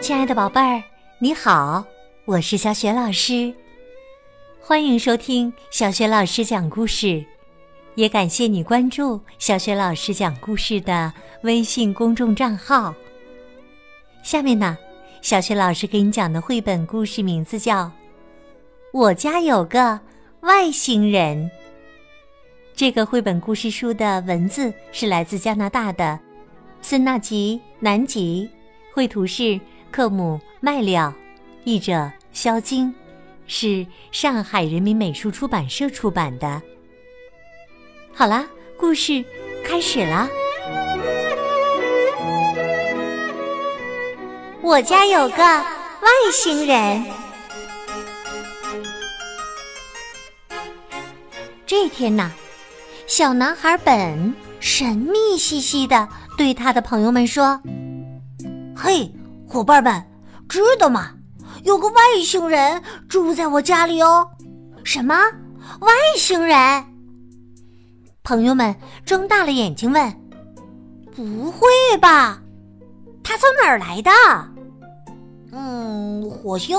亲爱的宝贝儿，你好，我是小雪老师，欢迎收听小雪老师讲故事，也感谢你关注小雪老师讲故事的微信公众账号。下面呢，小雪老师给你讲的绘本故事名字叫《我家有个外星人》。这个绘本故事书的文字是来自加拿大的森纳吉南吉，绘图是克姆麦了，译者肖晶，是上海人民美术出版社出版的。好啦，故事开始啦！我家有个外星人。这天呐。小男孩本神秘兮兮的对他的朋友们说：“嘿，伙伴们，知道吗？有个外星人住在我家里哦。”“什么？外星人？”朋友们睁大了眼睛问：“不会吧？他从哪儿来的？”“嗯，火星、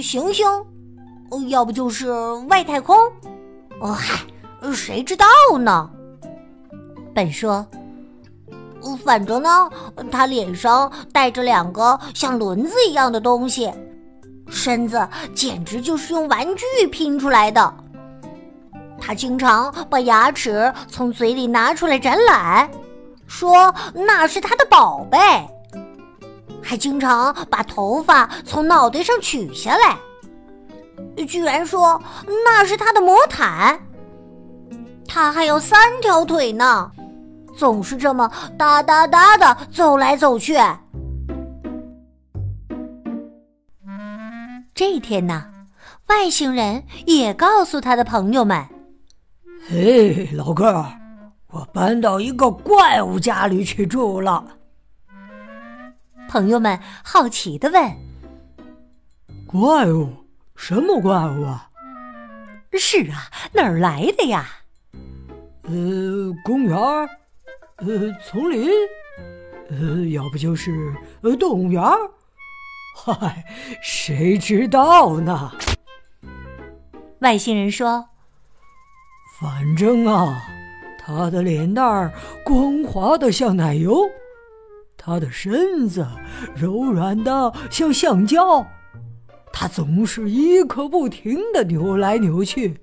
行星，要不就是外太空。”“哦嗨。”谁知道呢？本说：“反正呢，他脸上带着两个像轮子一样的东西，身子简直就是用玩具拼出来的。他经常把牙齿从嘴里拿出来展览，说那是他的宝贝；还经常把头发从脑袋上取下来，居然说那是他的魔毯。”他还有三条腿呢，总是这么哒哒哒的走来走去。这一天呢，外星人也告诉他的朋友们：“嘿，老哥，我搬到一个怪物家里去住了。”朋友们好奇的问：“怪物？什么怪物啊？”“是啊，哪儿来的呀？”呃，公园呃，丛林，呃，要不就是呃，动物园嗨，谁知道呢？外星人说：“反正啊，他的脸蛋儿光滑的像奶油，他的身子柔软的像橡胶，他总是一刻不停的扭来扭去。”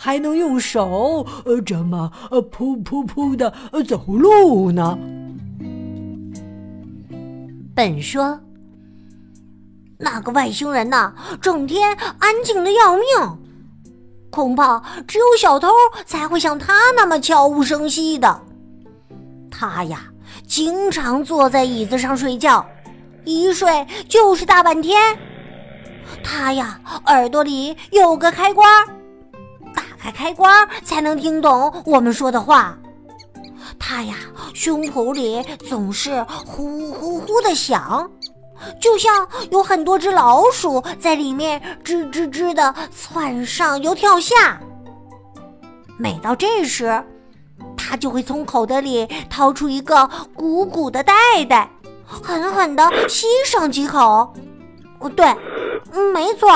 还能用手呃这么呃噗噗噗的走路呢。本说，那个外星人呐，整天安静的要命，恐怕只有小偷才会像他那么悄无声息的。他呀，经常坐在椅子上睡觉，一睡就是大半天。他呀，耳朵里有个开关。开开关才能听懂我们说的话。他呀，胸脯里总是呼呼呼的响，就像有很多只老鼠在里面吱吱吱的窜上又跳下。每到这时，他就会从口袋里掏出一个鼓鼓的袋袋，狠狠的吸上几口。哦，对，没错。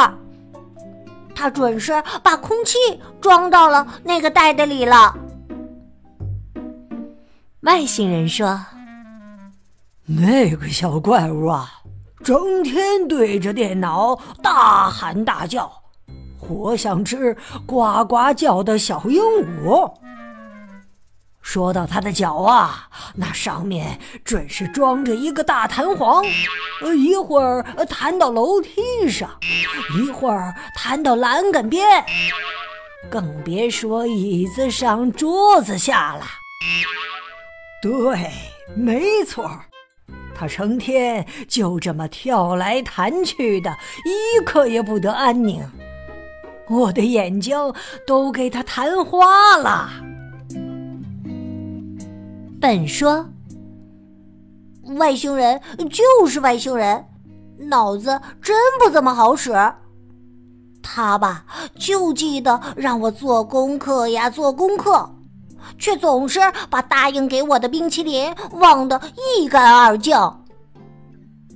他准是把空气装到了那个袋袋里了。外星人说：“那个小怪物啊，整天对着电脑大喊大叫，活像只呱呱叫的小鹦鹉。”说到他的脚啊，那上面准是装着一个大弹簧，呃，一会儿弹到楼梯上，一会儿弹到栏杆边，更别说椅子上、桌子下了。对，没错，他成天就这么跳来弹去的，一刻也不得安宁。我的眼睛都给他弹花了。本说，外星人就是外星人，脑子真不怎么好使。他吧，就记得让我做功课呀，做功课，却总是把答应给我的冰淇淋忘得一干二净。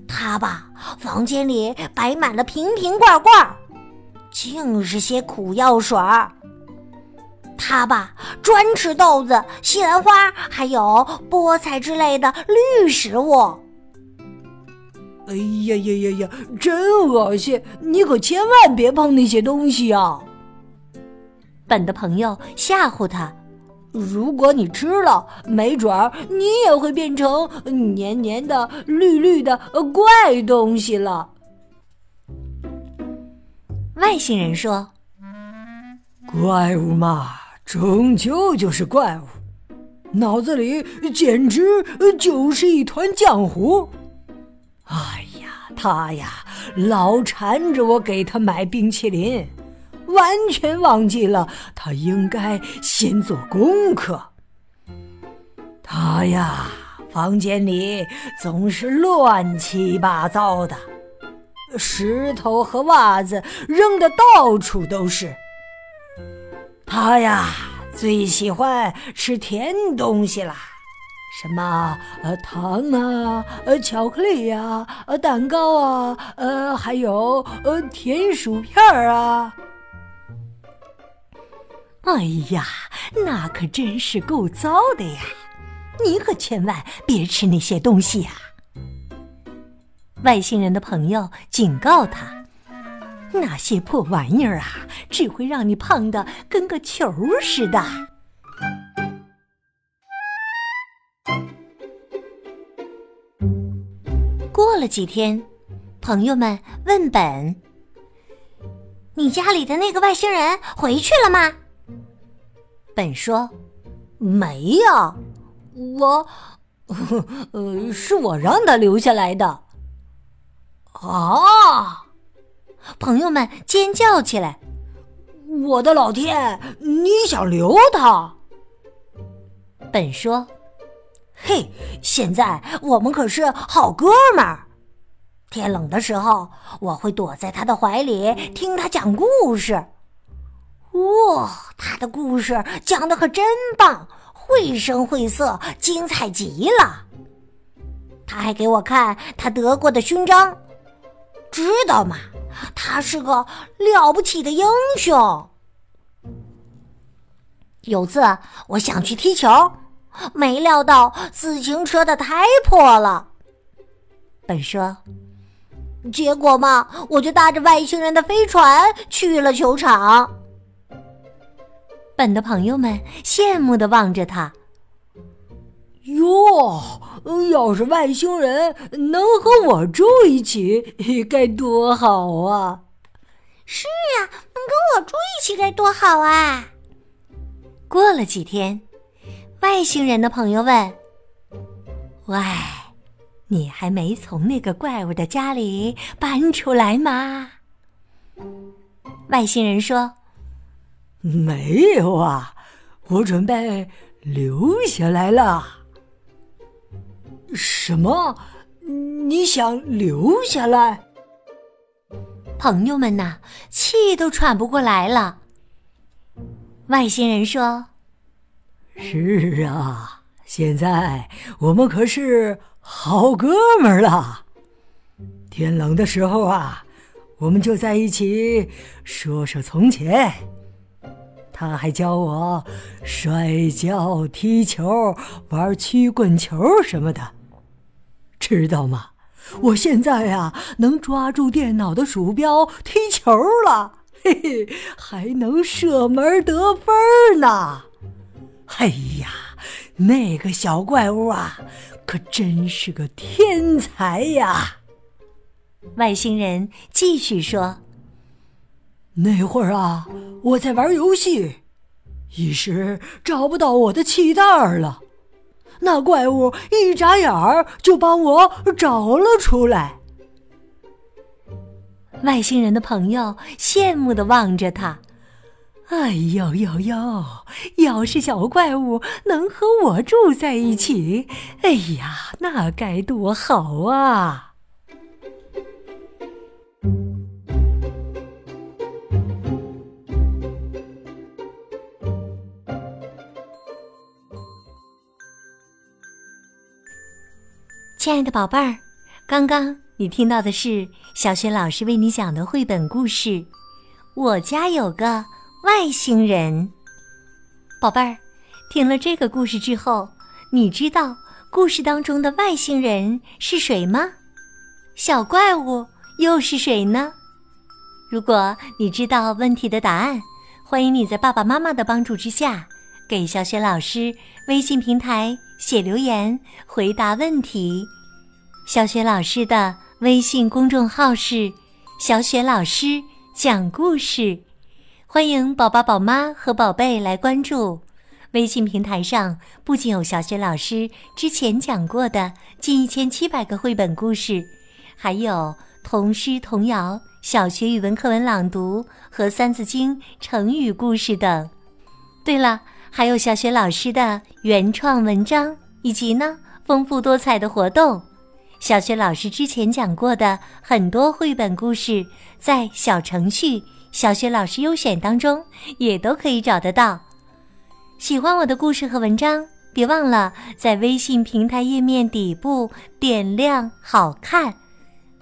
他吧，房间里摆满了瓶瓶罐罐，净是些苦药水儿。他吧，专吃豆子、西兰花，还有菠菜之类的绿食物。哎呀呀呀呀，真恶心！你可千万别碰那些东西啊！本的朋友吓唬他：“如果你吃了，没准儿你也会变成黏黏的、绿绿的怪东西了。”外星人说：“怪物嘛，终究就是怪物，脑子里简直就是一团浆糊。哎呀，他呀，老缠着我给他买冰淇淋。”完全忘记了，他应该先做功课。他呀，房间里总是乱七八糟的，石头和袜子扔的到处都是。他呀，最喜欢吃甜东西啦，什么呃糖啊，呃巧克力呀，呃蛋糕啊，呃还有呃甜薯片啊。哎呀，那可真是够糟的呀！你可千万别吃那些东西呀！外星人的朋友警告他：“那些破玩意儿啊，只会让你胖的跟个球似的。”过了几天，朋友们问本：“你家里的那个外星人回去了吗？”本说：“没有，我，呃，是我让他留下来的。”啊！朋友们尖叫起来：“我的老天！你想留他？”本说：“嘿，现在我们可是好哥们儿。天冷的时候，我会躲在他的怀里听他讲故事。”哇，他的故事讲的可真棒，绘声绘色，精彩极了。他还给我看他得过的勋章，知道吗？他是个了不起的英雄。有次我想去踢球，没料到自行车的胎破了。本说，结果嘛，我就搭着外星人的飞船去了球场。本的朋友们羡慕的望着他。哟，要是外星人能和我住一起，该多好啊！是啊，能跟我住一起该多好啊！过了几天，外星人的朋友问：“喂，你还没从那个怪物的家里搬出来吗？”外星人说。没有啊，我准备留下来了。什么？你想留下来？朋友们呐，气都喘不过来了。外星人说：“是啊，现在我们可是好哥们儿了。天冷的时候啊，我们就在一起说说从前。”他还教我摔跤、踢球、玩曲棍球什么的，知道吗？我现在呀，能抓住电脑的鼠标踢球了，嘿嘿，还能射门得分呢！哎呀，那个小怪物啊，可真是个天才呀！外星人继续说。那会儿啊，我在玩游戏，一时找不到我的气袋了。那怪物一眨眼儿就把我找了出来。外星人的朋友羡慕的望着他：“哎呦呦呦！要是小怪物能和我住在一起，哎呀，那该多好啊！”亲爱的宝贝儿，刚刚你听到的是小雪老师为你讲的绘本故事《我家有个外星人》。宝贝儿，听了这个故事之后，你知道故事当中的外星人是谁吗？小怪物又是谁呢？如果你知道问题的答案，欢迎你在爸爸妈妈的帮助之下，给小雪老师微信平台写留言回答问题。小雪老师的。微信公众号是“小雪老师讲故事”，欢迎宝宝、宝妈和宝贝来关注。微信平台上不仅有小雪老师之前讲过的近一千七百个绘本故事，还有童诗、童谣、小学语文课文朗读和《三字经》成语故事等。对了，还有小雪老师的原创文章，以及呢丰富多彩的活动。小学老师之前讲过的很多绘本故事，在小程序“小学老师优选”当中也都可以找得到。喜欢我的故事和文章，别忘了在微信平台页面底部点亮“好看”。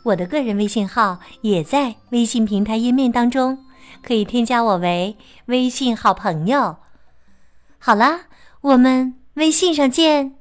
我的个人微信号也在微信平台页面当中，可以添加我为微信好朋友。好啦，我们微信上见。